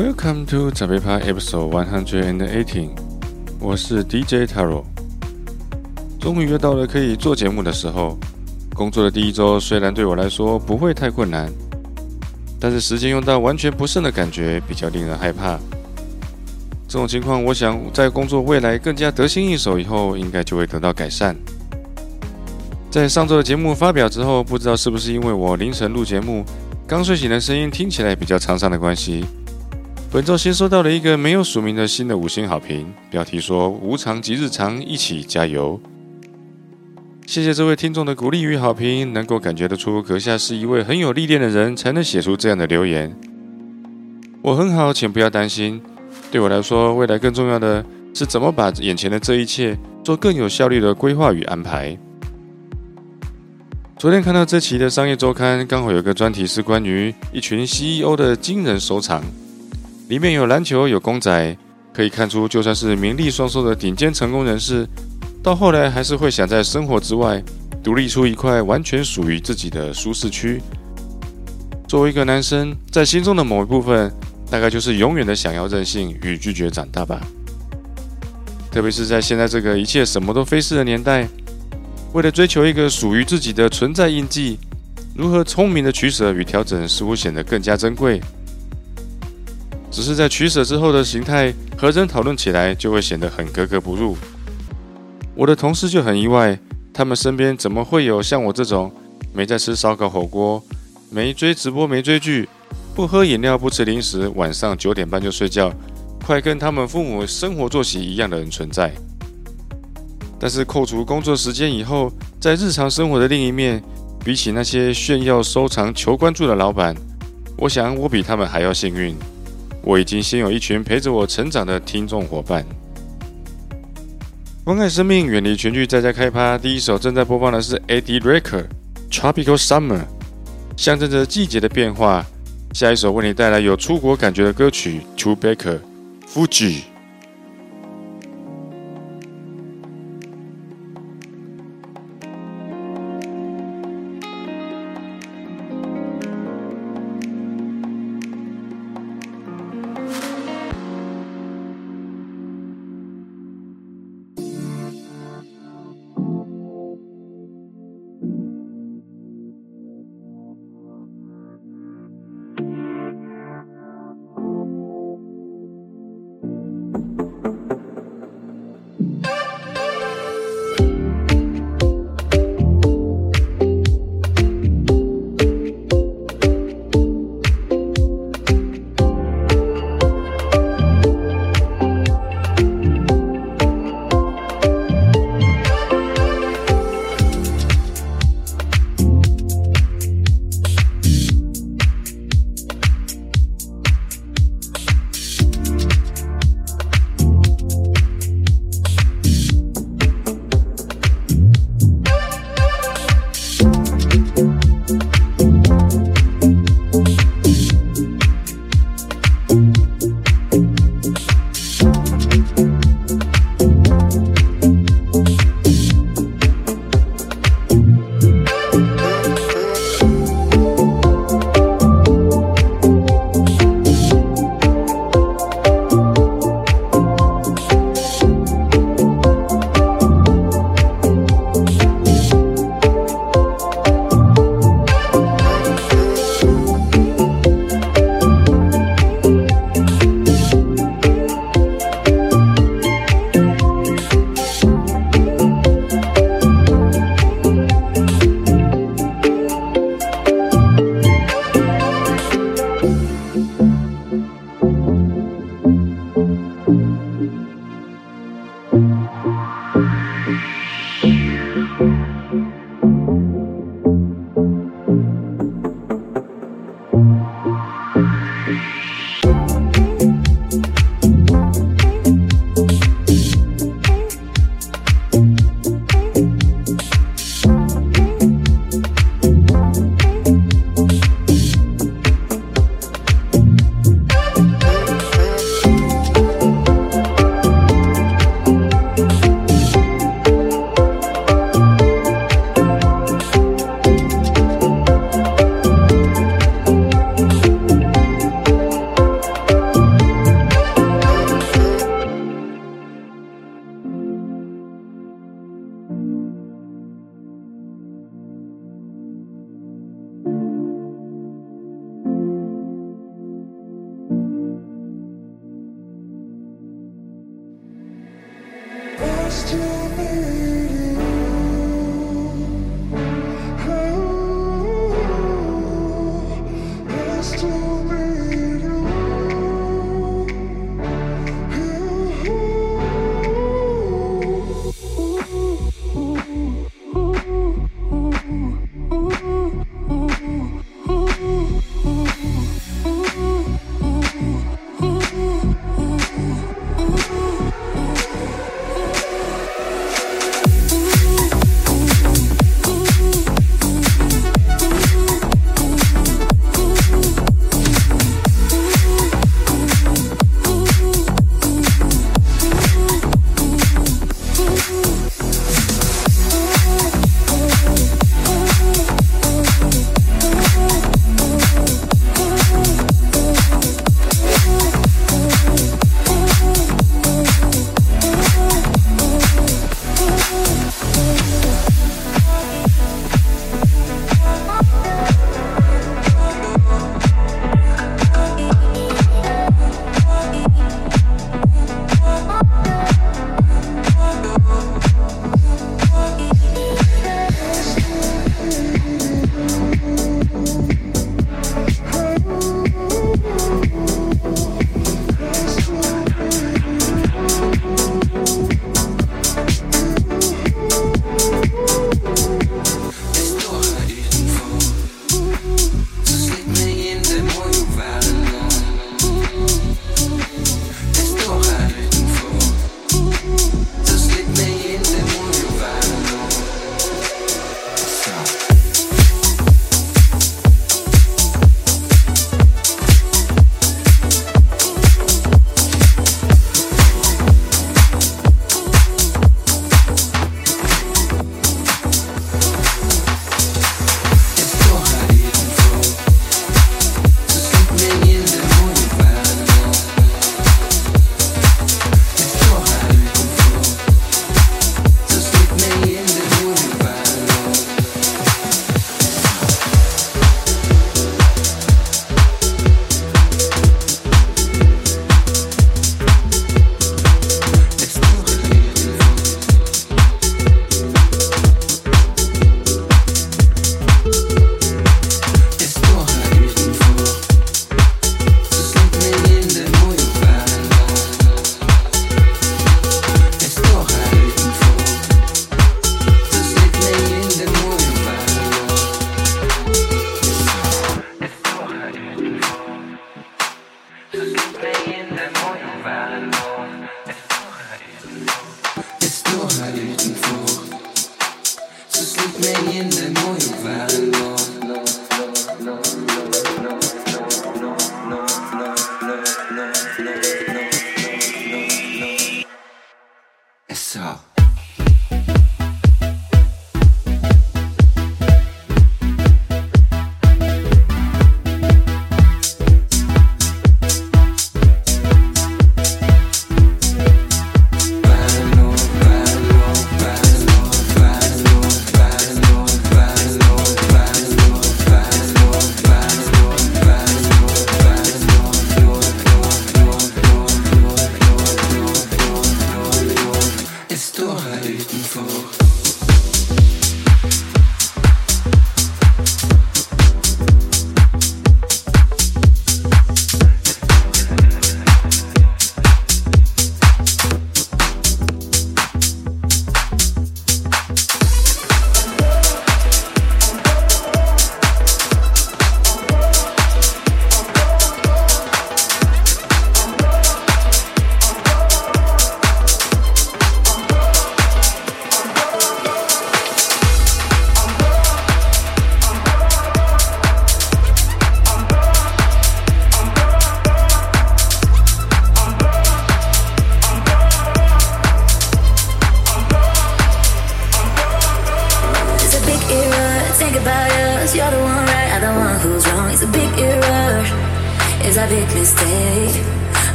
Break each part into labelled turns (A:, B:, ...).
A: Welcome to 长辈趴 Episode One Hundred and Eighteen，我是 DJ Taro。终于又到了可以做节目的时候。工作的第一周虽然对我来说不会太困难，但是时间用到完全不剩的感觉比较令人害怕。这种情况，我想在工作未来更加得心应手以后，应该就会得到改善。在上周的节目发表之后，不知道是不是因为我凌晨录节目，刚睡醒的声音听起来比较沧桑的关系。本周先收到了一个没有署名的新的五星好评，标题说“无常即日常，一起加油”。谢谢这位听众的鼓励与好评，能够感觉得出阁下是一位很有历练的人，才能写出这样的留言。我很好，请不要担心。对我来说，未来更重要的是怎么把眼前的这一切做更有效率的规划与安排。昨天看到这期的商业周刊，刚好有个专题是关于一群 CEO 的惊人收藏。里面有篮球，有公仔，可以看出，就算是名利双收的顶尖成功人士，到后来还是会想在生活之外独立出一块完全属于自己的舒适区。作为一个男生，在心中的某一部分，大概就是永远的想要任性与拒绝长大吧。特别是在现在这个一切什么都飞逝的年代，为了追求一个属于自己的存在印记，如何聪明的取舍与调整，似乎显得更加珍贵。只是在取舍之后的形态，和人讨论起来就会显得很格格不入。我的同事就很意外，他们身边怎么会有像我这种没在吃烧烤火锅、没追直播、没追剧、不喝饮料、不吃零食、晚上九点半就睡觉，快跟他们父母生活作息一样的人存在。但是扣除工作时间以后，在日常生活的另一面，比起那些炫耀、收藏、求关注的老板，我想我比他们还要幸运。我已经先有一群陪着我成长的听众伙伴。关爱生命，远离全剧，在家开趴。第一首正在播放的是 Eddie Recker Tropical Summer，象征着季节的变化。下一首为你带来有出国感觉的歌曲 Two Baker Fuji。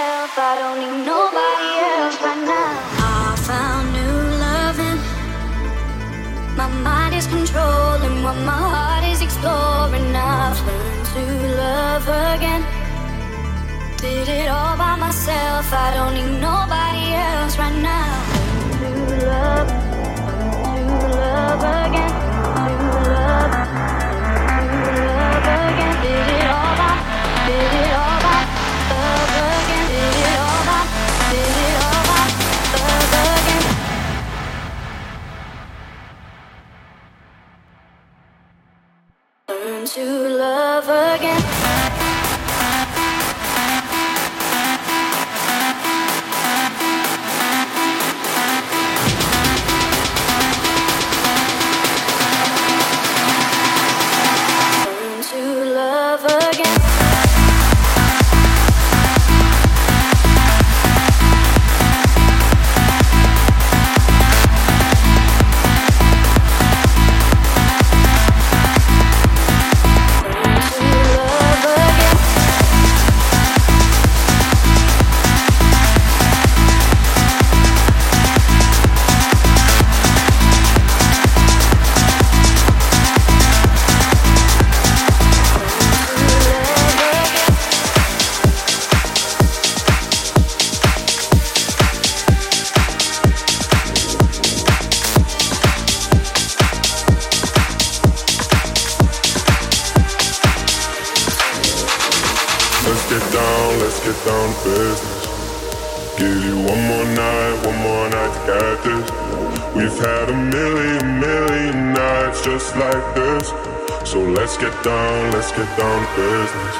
B: Myself. I don't need nobody else right now. I found new loving. My mind is controlling what my heart is exploring. I've learned to love again. Did it all by myself. I don't need nobody else right now. To love, to love again.
C: Get down to business. Give you one more night, one more night to get this. We've had a million, million nights just like this. So let's get down, let's get down to business.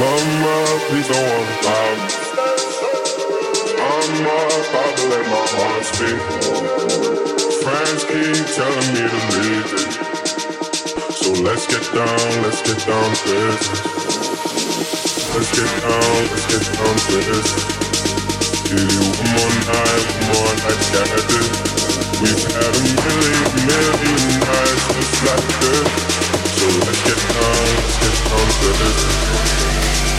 C: Mama, please don't about me. I'm about to let my heart speak. Friends keep telling me to leave it. So let's get down, let's get down to business. Let's get down, let's get down to this. Give you one more night, one more night get this. We've had a million, million nights just like this. So let's get down, let's get down to this.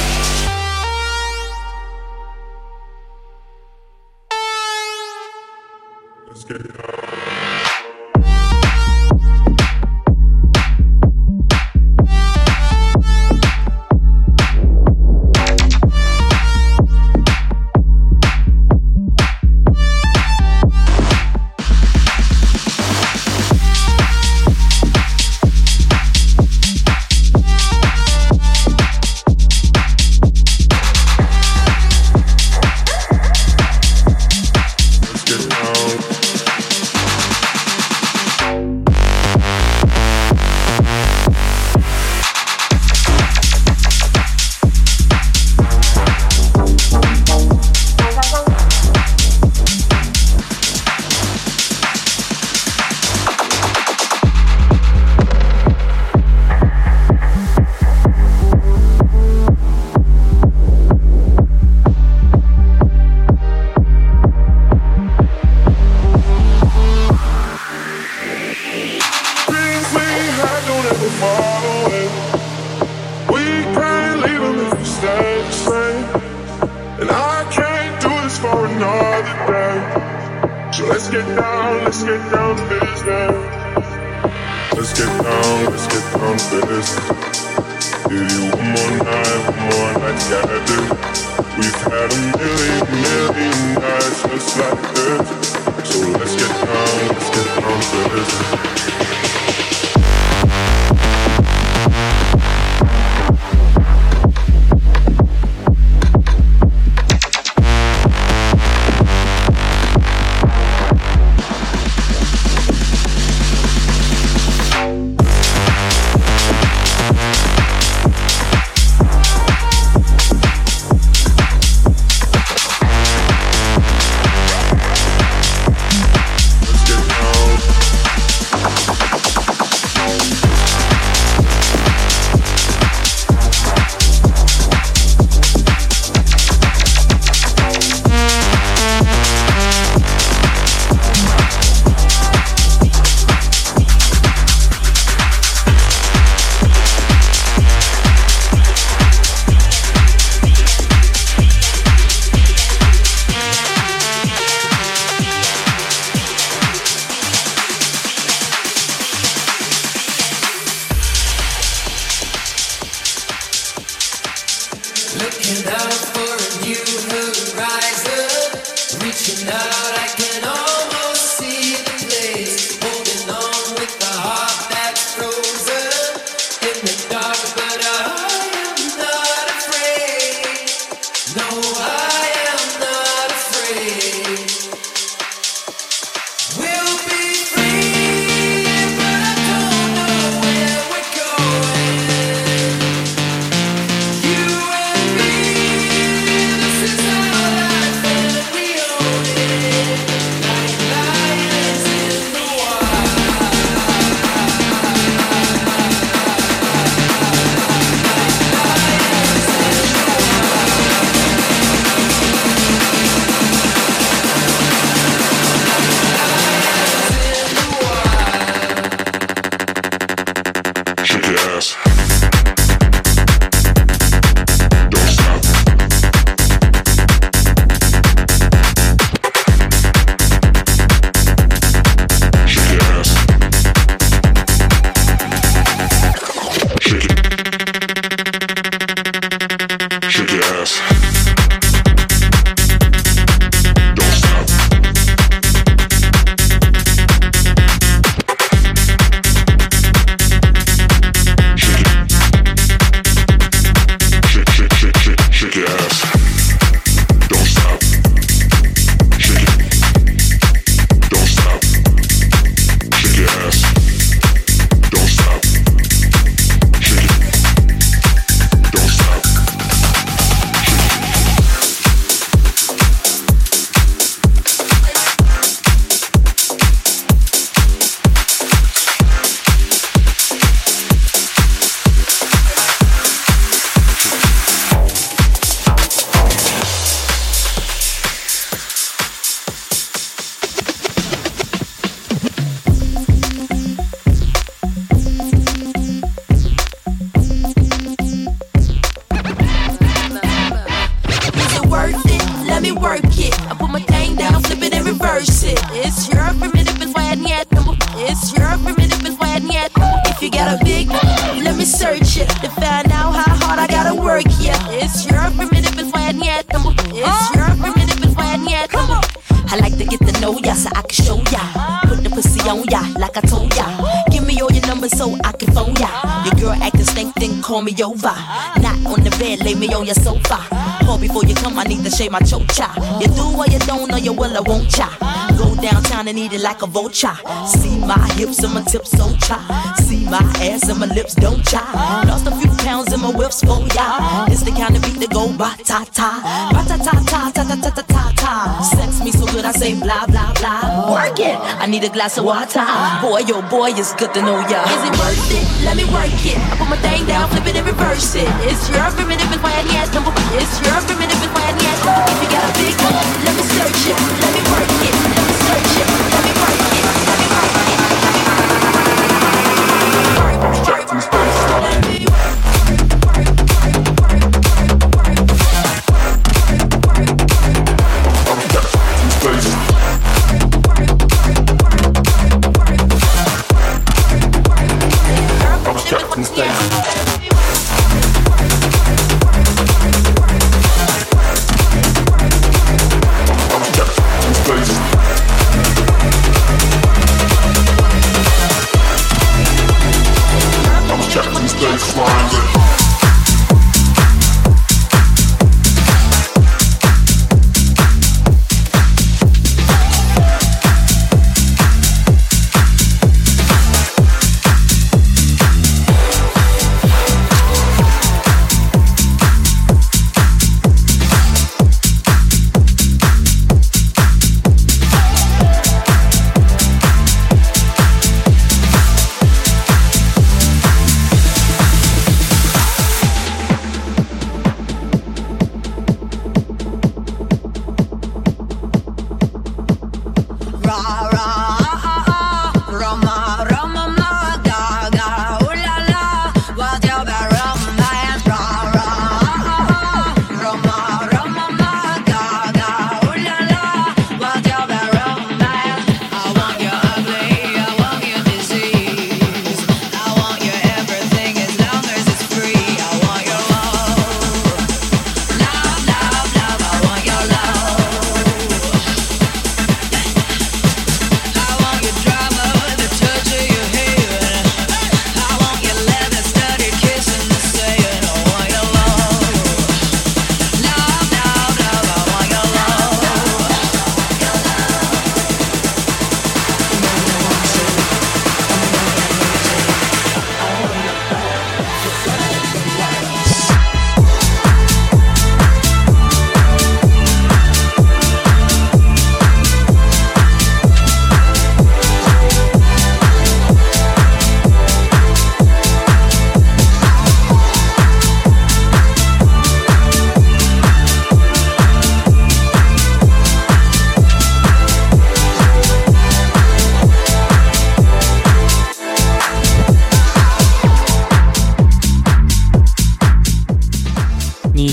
D: Shave my chocha. You do what you don't know, you will, I won't cha. Go downtown and eat it like a vulture. See my hips and my tips so cha. See my ass and my lips don't cha. Lost a few in my whips oh, for ya. It's the kind of beat that go ba ta ta. Ba ta ta ta ta ta ta ta ta ta. Sex me so good I say blah blah blah. Work it. I need a glass of water. Boy, yo boy, it's good to know ya. Is it worth it? Let me work it. I put my thing down, flip it and reverse it. It's your primitive and why I need It's your primitive and why I need if you got a big one, let me search it, let me work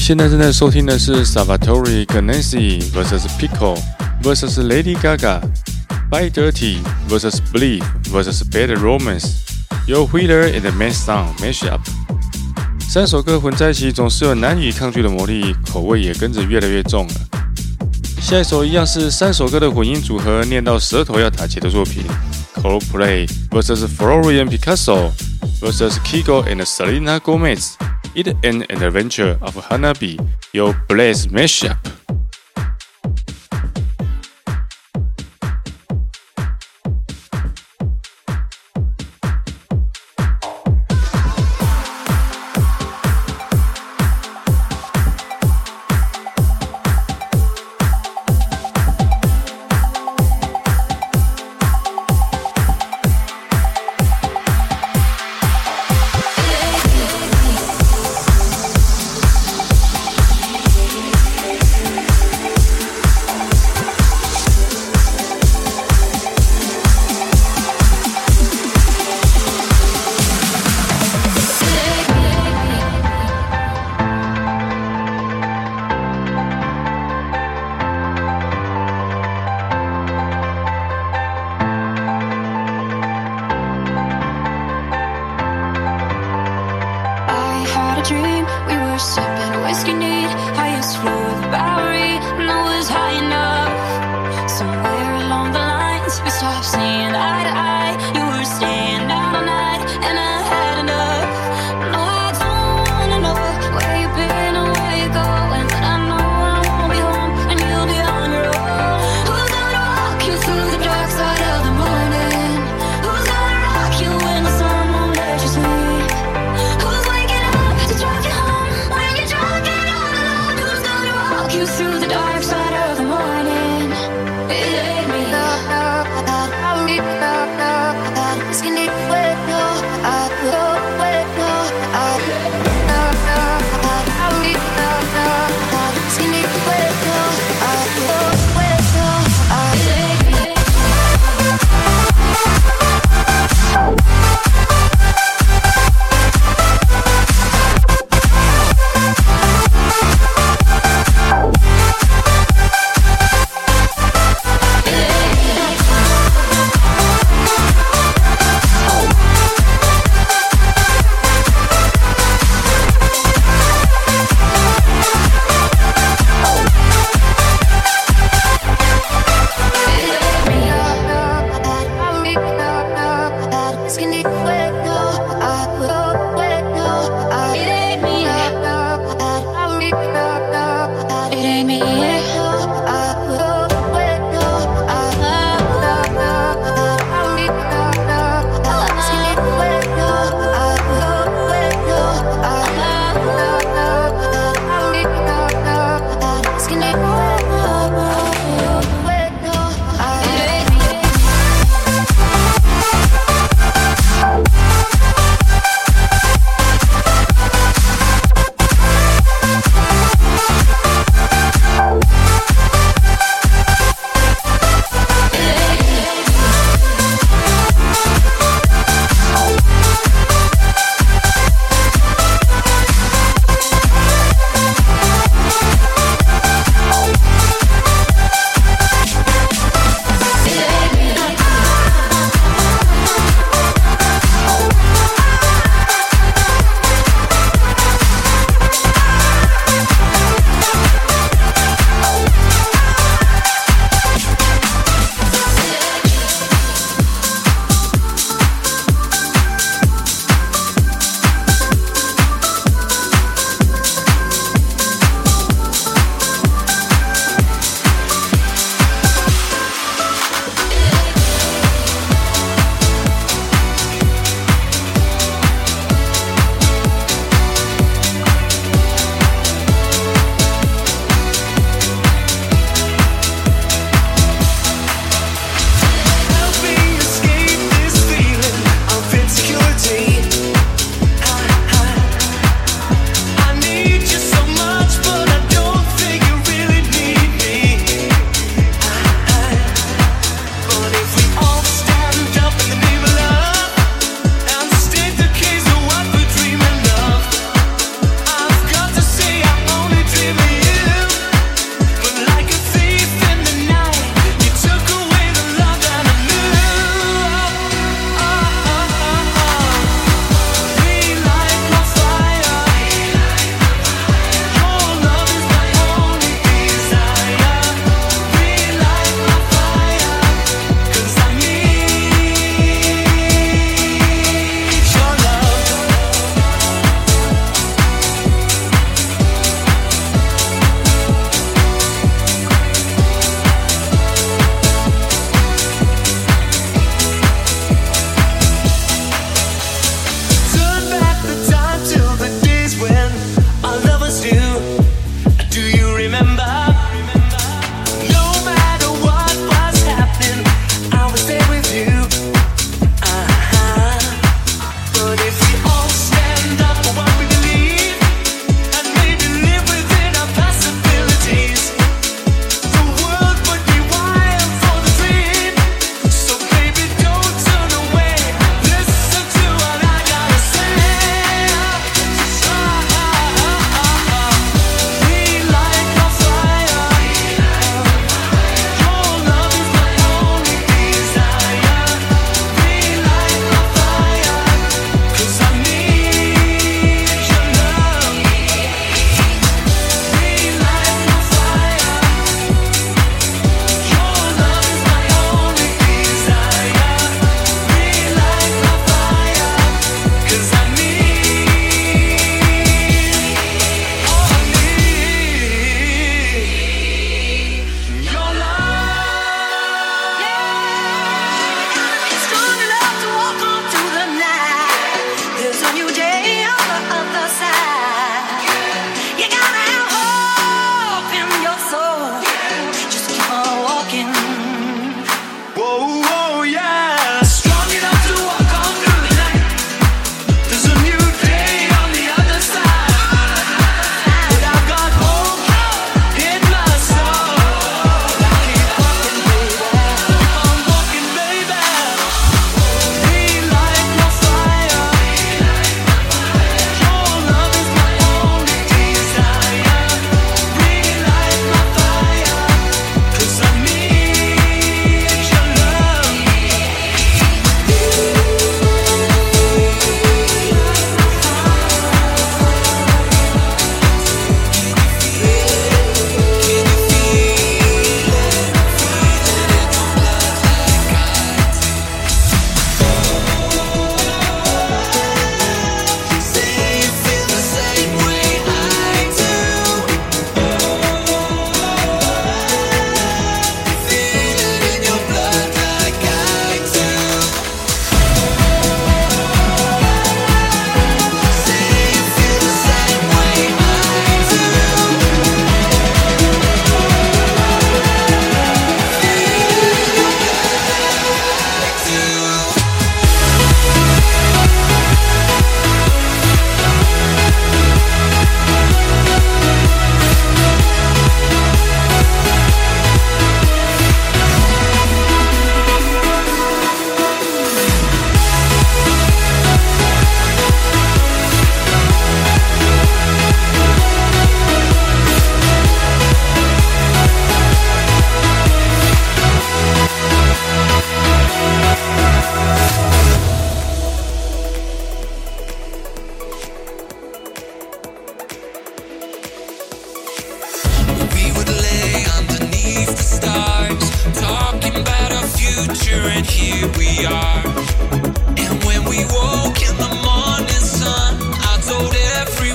E: 现在正在收听的是 Salvatore Ganacci vs Pico vs Lady Gaga, By Dirty vs Believe vs Bad Romance, Romance，由 Wheeler and Man Sound mashup。三首歌混在一起，总是有难以抗拒的魔力，口味也跟着越来越重了。下一首一样是三首歌的混音组合，念到舌头要打结的作品：Coldplay vs Florian Picasso vs Kygo and Selena Gomez。It an Adventure of Hanabi your Blaze Mashup。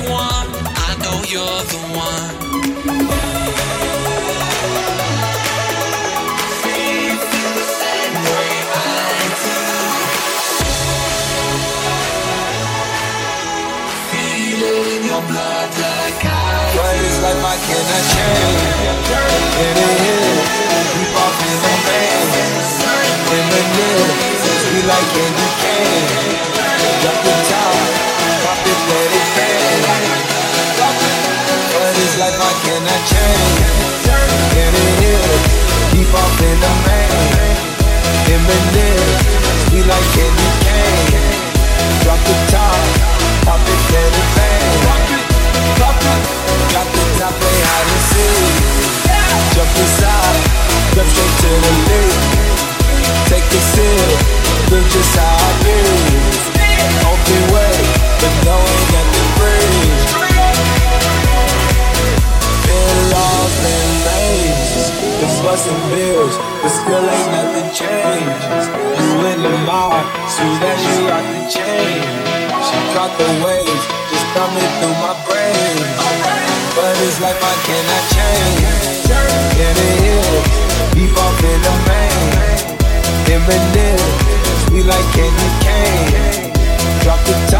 E: Everyone, I know you're the one. Like I
F: But it's like I change. In the hill, keep in the man. In the middle, we like candy cane. Drop the In the hill, off in the man. In the middle, we like candy cane. Drop the top, pop it, it. Drop the top. Jump inside, jump straight to the. Take a sip, just how I feel. Open way, but no ain't nothing free. Lost, been lazy, been busting bills, but still ain't nothing changed. You in the mall, see that she rock the chain. She caught the waves, just coming through my brain. But it's like I cannot change. In the hills, deep off in the main. Eminem, sweet like candy cane. Drop the top,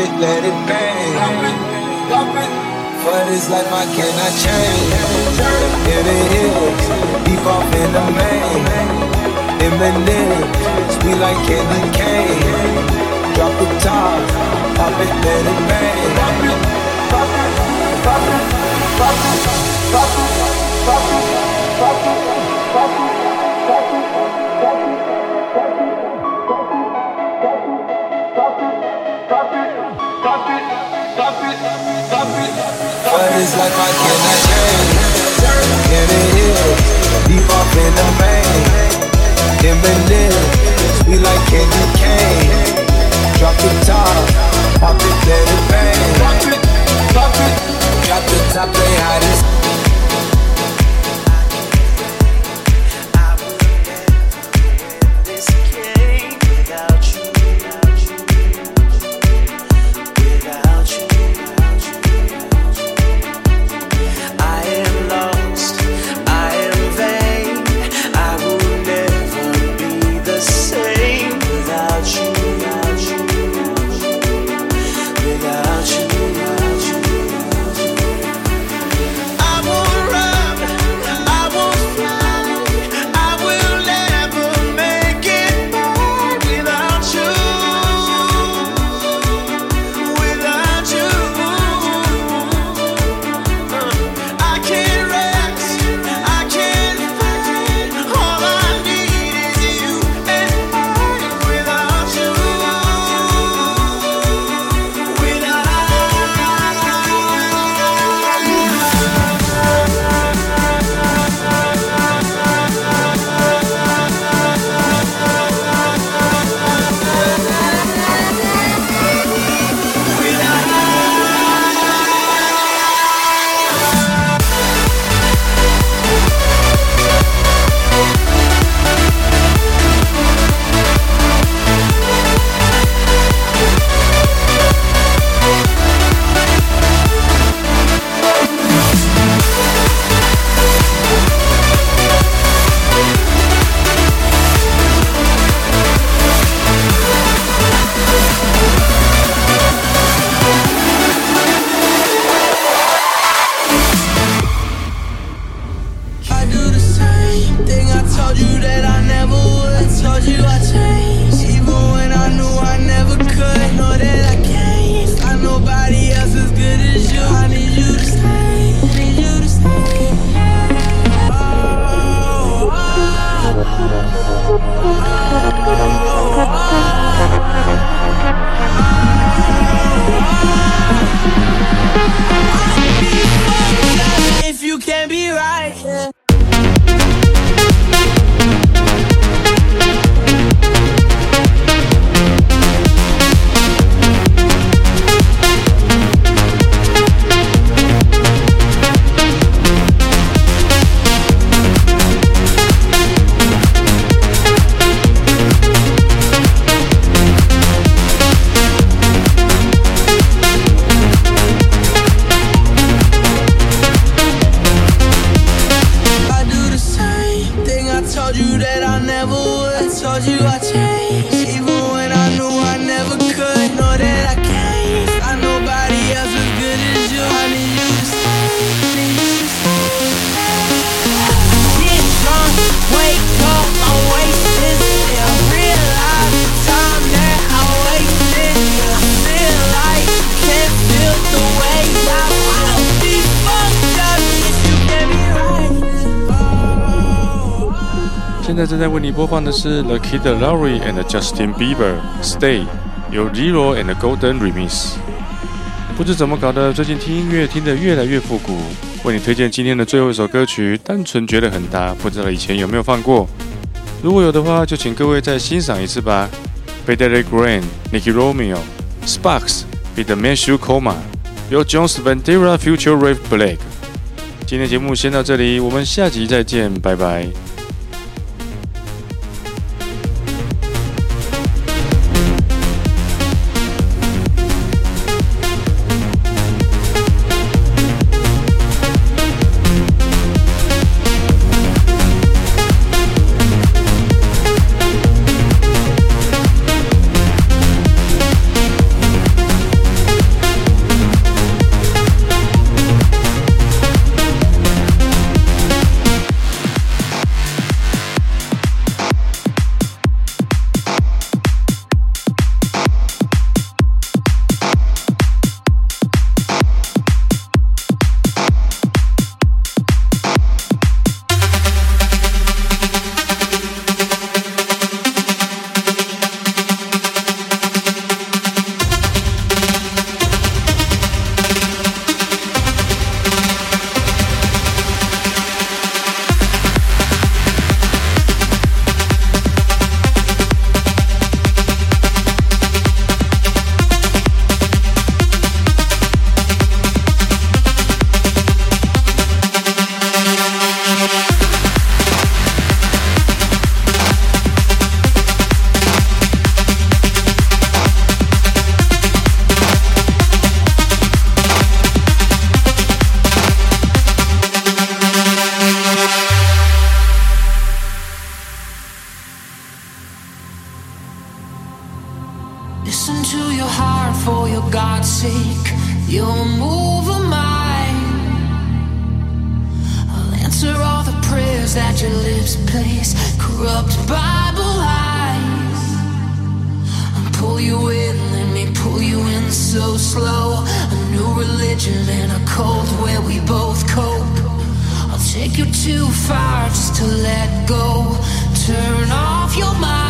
F: it, let it bang. For this life I change. In the hills, deep off in the main. Eminem, sweet like candy cane. Drop the top, pop it, let it bang. Pop it, pop it, pop it, pop it, pop it, pop it, pop it, But it's like I cannot change. In the hills, deep off in the main. Eminem, sweet like candy cane. Drop the top, pop it, let it bang. Pop it, pop it. Drop the top, play hide and
A: 播放的是 The Kid Laroi and Justin Bieber Stay，由 Zero and Golden Remix。不知怎么搞的，最近听音乐听得越来越复古。为你推荐今天的最后一首歌曲，单纯觉得很搭，不知道以前有没有放过。如果有的话，就请各位再欣赏一次吧。Federic Green、Nicky Romeo、Sparks、b e The Man Shoe Coma，由 Jones Ventura Future Rave Black。今天节目先到这里，我们下集再见，拜拜。
E: Listen to your heart for your God's sake. You'll move a mine. I'll answer all the prayers that your lips place. Corrupt Bible lies. I'll pull you in, let me pull you in so slow. A new religion and a cult where we both cope. I'll take you too far just to let go. Turn off your mind.